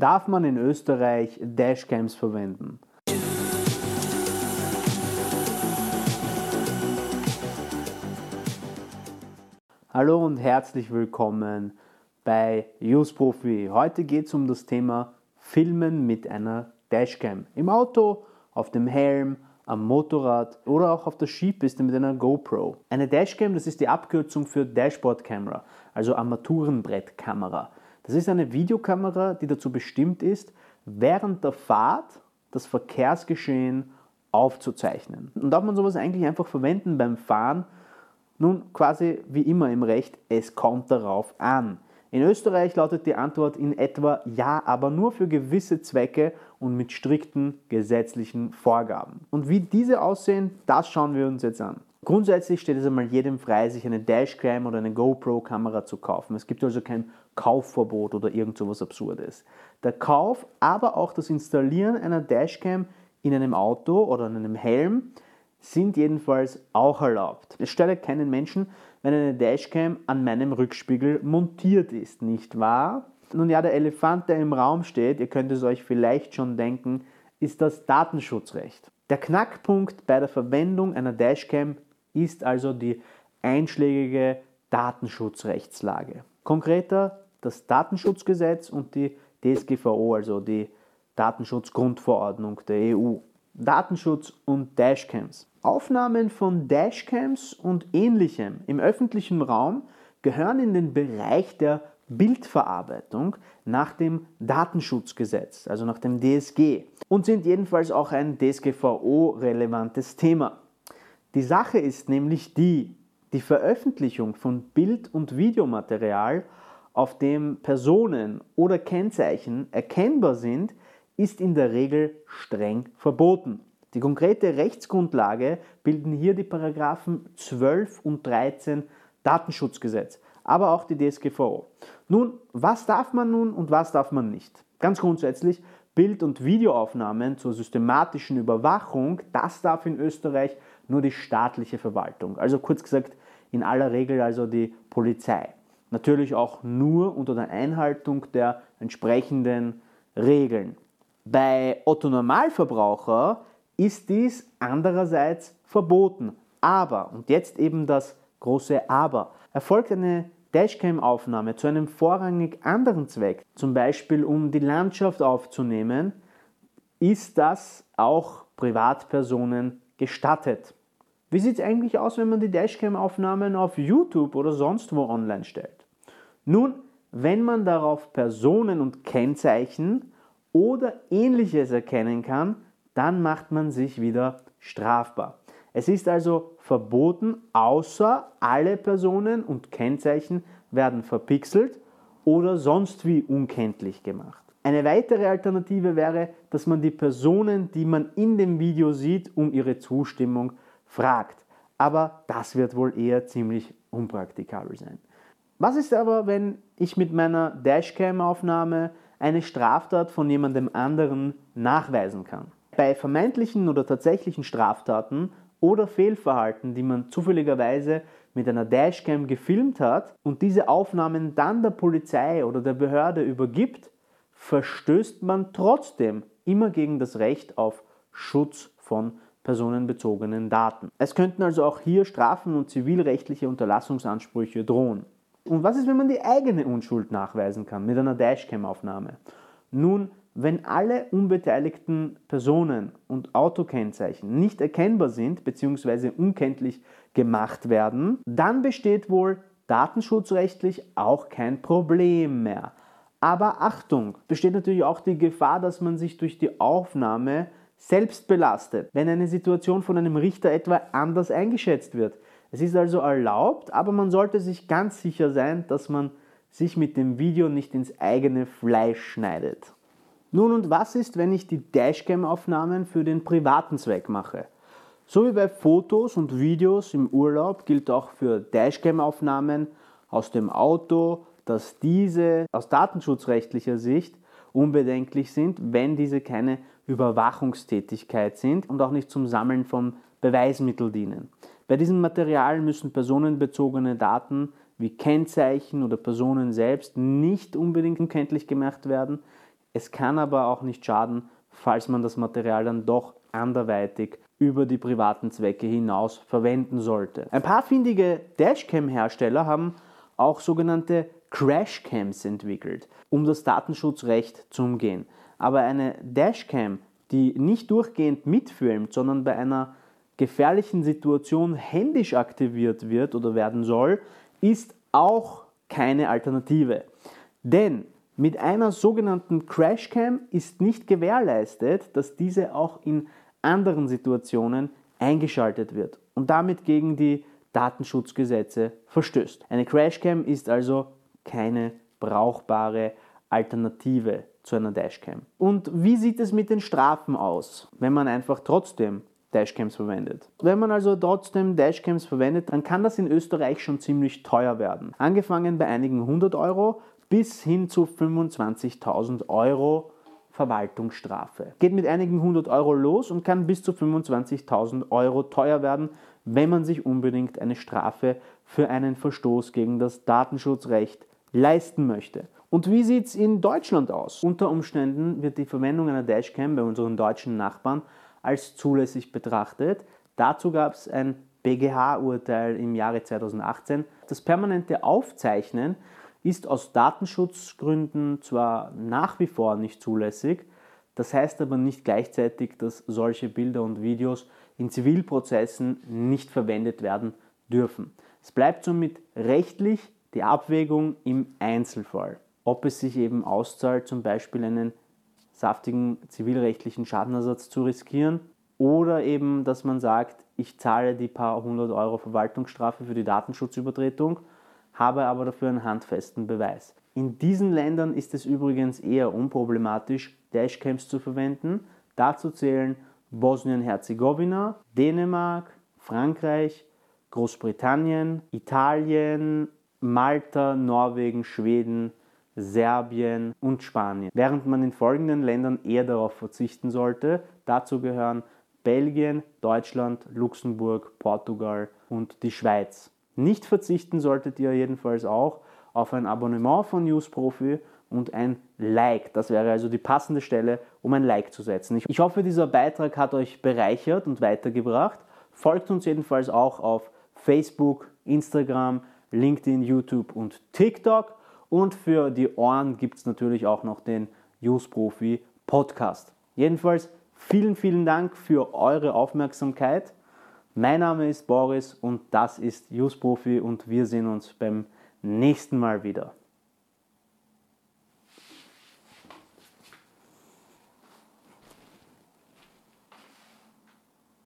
Darf man in Österreich Dashcams verwenden? Hallo und herzlich willkommen bei Use Profi. Heute geht es um das Thema Filmen mit einer Dashcam. Im Auto, auf dem Helm, am Motorrad oder auch auf der Skipiste mit einer GoPro. Eine Dashcam, das ist die Abkürzung für Dashboard Camera, also Armaturenbrettkamera. Das ist eine Videokamera, die dazu bestimmt ist, während der Fahrt das Verkehrsgeschehen aufzuzeichnen. Und darf man sowas eigentlich einfach verwenden beim Fahren? Nun, quasi wie immer im Recht, es kommt darauf an. In Österreich lautet die Antwort in etwa ja, aber nur für gewisse Zwecke und mit strikten gesetzlichen Vorgaben. Und wie diese aussehen, das schauen wir uns jetzt an. Grundsätzlich steht es einmal jedem frei, sich eine Dashcam oder eine GoPro-Kamera zu kaufen. Es gibt also kein Kaufverbot oder irgend so was Absurdes. Der Kauf, aber auch das Installieren einer Dashcam in einem Auto oder in einem Helm sind jedenfalls auch erlaubt. Es stört keinen Menschen, wenn eine Dashcam an meinem Rückspiegel montiert ist, nicht wahr? Nun ja, der Elefant, der im Raum steht, ihr könnt es euch vielleicht schon denken, ist das Datenschutzrecht. Der Knackpunkt bei der Verwendung einer Dashcam ist also die einschlägige Datenschutzrechtslage. Konkreter das Datenschutzgesetz und die DSGVO, also die Datenschutzgrundverordnung der EU. Datenschutz und Dashcams. Aufnahmen von Dashcams und ähnlichem im öffentlichen Raum gehören in den Bereich der Bildverarbeitung nach dem Datenschutzgesetz, also nach dem DSG, und sind jedenfalls auch ein DSGVO-relevantes Thema. Die Sache ist nämlich die, die Veröffentlichung von Bild- und Videomaterial, auf dem Personen oder Kennzeichen erkennbar sind, ist in der Regel streng verboten. Die konkrete Rechtsgrundlage bilden hier die Paragraphen 12 und 13 Datenschutzgesetz, aber auch die DSGVO. Nun, was darf man nun und was darf man nicht? Ganz grundsätzlich, Bild- und Videoaufnahmen zur systematischen Überwachung, das darf in Österreich nur die staatliche Verwaltung. Also kurz gesagt, in aller Regel also die Polizei. Natürlich auch nur unter der Einhaltung der entsprechenden Regeln. Bei Otto Normalverbraucher ist dies andererseits verboten. Aber, und jetzt eben das große Aber, erfolgt eine Dashcam-Aufnahme zu einem vorrangig anderen Zweck, zum Beispiel um die Landschaft aufzunehmen, ist das auch Privatpersonen gestattet. Wie sieht es eigentlich aus, wenn man die Dashcam-Aufnahmen auf YouTube oder sonst wo online stellt? Nun, wenn man darauf Personen und Kennzeichen oder ähnliches erkennen kann, dann macht man sich wieder strafbar. Es ist also verboten, außer alle Personen und Kennzeichen werden verpixelt oder sonst wie unkenntlich gemacht. Eine weitere Alternative wäre, dass man die Personen, die man in dem Video sieht, um ihre Zustimmung fragt. Aber das wird wohl eher ziemlich unpraktikabel sein. Was ist aber, wenn ich mit meiner Dashcam-Aufnahme eine Straftat von jemandem anderen nachweisen kann? Bei vermeintlichen oder tatsächlichen Straftaten oder Fehlverhalten, die man zufälligerweise mit einer Dashcam gefilmt hat und diese Aufnahmen dann der Polizei oder der Behörde übergibt, verstößt man trotzdem immer gegen das Recht auf Schutz von personenbezogenen Daten. Es könnten also auch hier Strafen und zivilrechtliche Unterlassungsansprüche drohen. Und was ist, wenn man die eigene Unschuld nachweisen kann mit einer Dashcam-Aufnahme? Nun, wenn alle unbeteiligten Personen und Autokennzeichen nicht erkennbar sind bzw. unkenntlich gemacht werden, dann besteht wohl datenschutzrechtlich auch kein Problem mehr. Aber Achtung, besteht natürlich auch die Gefahr, dass man sich durch die Aufnahme selbst belastet, wenn eine Situation von einem Richter etwa anders eingeschätzt wird. Es ist also erlaubt, aber man sollte sich ganz sicher sein, dass man sich mit dem Video nicht ins eigene Fleisch schneidet. Nun und was ist, wenn ich die Dashcam-Aufnahmen für den privaten Zweck mache? So wie bei Fotos und Videos im Urlaub gilt auch für Dashcam-Aufnahmen aus dem Auto, dass diese aus datenschutzrechtlicher Sicht unbedenklich sind, wenn diese keine Überwachungstätigkeit sind und auch nicht zum Sammeln von Beweismitteln dienen. Bei diesem Material müssen personenbezogene Daten wie Kennzeichen oder Personen selbst nicht unbedingt unkenntlich gemacht werden. Es kann aber auch nicht schaden, falls man das Material dann doch anderweitig über die privaten Zwecke hinaus verwenden sollte. Ein paar findige Dashcam-Hersteller haben auch sogenannte Crashcams entwickelt, um das Datenschutzrecht zu umgehen. Aber eine Dashcam, die nicht durchgehend mitfilmt, sondern bei einer gefährlichen Situation händisch aktiviert wird oder werden soll, ist auch keine Alternative. Denn mit einer sogenannten Crashcam ist nicht gewährleistet, dass diese auch in anderen Situationen eingeschaltet wird und damit gegen die Datenschutzgesetze verstößt. Eine Crashcam ist also keine brauchbare Alternative zu einer Dashcam. Und wie sieht es mit den Strafen aus, wenn man einfach trotzdem Dashcams verwendet. Wenn man also trotzdem Dashcams verwendet, dann kann das in Österreich schon ziemlich teuer werden. Angefangen bei einigen 100 Euro bis hin zu 25.000 Euro Verwaltungsstrafe. Geht mit einigen 100 Euro los und kann bis zu 25.000 Euro teuer werden, wenn man sich unbedingt eine Strafe für einen Verstoß gegen das Datenschutzrecht leisten möchte. Und wie sieht es in Deutschland aus? Unter Umständen wird die Verwendung einer Dashcam bei unseren deutschen Nachbarn als zulässig betrachtet. Dazu gab es ein BGH-Urteil im Jahre 2018. Das permanente Aufzeichnen ist aus Datenschutzgründen zwar nach wie vor nicht zulässig, das heißt aber nicht gleichzeitig, dass solche Bilder und Videos in Zivilprozessen nicht verwendet werden dürfen. Es bleibt somit rechtlich die Abwägung im Einzelfall, ob es sich eben auszahlt, zum Beispiel einen saftigen zivilrechtlichen Schadenersatz zu riskieren oder eben, dass man sagt, ich zahle die paar hundert Euro Verwaltungsstrafe für die Datenschutzübertretung, habe aber dafür einen handfesten Beweis. In diesen Ländern ist es übrigens eher unproblematisch, Dashcams zu verwenden. Dazu zählen Bosnien-Herzegowina, Dänemark, Frankreich, Großbritannien, Italien, Malta, Norwegen, Schweden, Serbien und Spanien. Während man in folgenden Ländern eher darauf verzichten sollte. Dazu gehören Belgien, Deutschland, Luxemburg, Portugal und die Schweiz. Nicht verzichten solltet ihr jedenfalls auch auf ein Abonnement von Newsprofi und ein Like. Das wäre also die passende Stelle, um ein Like zu setzen. Ich hoffe, dieser Beitrag hat euch bereichert und weitergebracht. Folgt uns jedenfalls auch auf Facebook, Instagram, LinkedIn, YouTube und TikTok. Und für die Ohren gibt es natürlich auch noch den Use Profi Podcast. Jedenfalls vielen, vielen Dank für eure Aufmerksamkeit. Mein Name ist Boris und das ist Use Profi und wir sehen uns beim nächsten Mal wieder.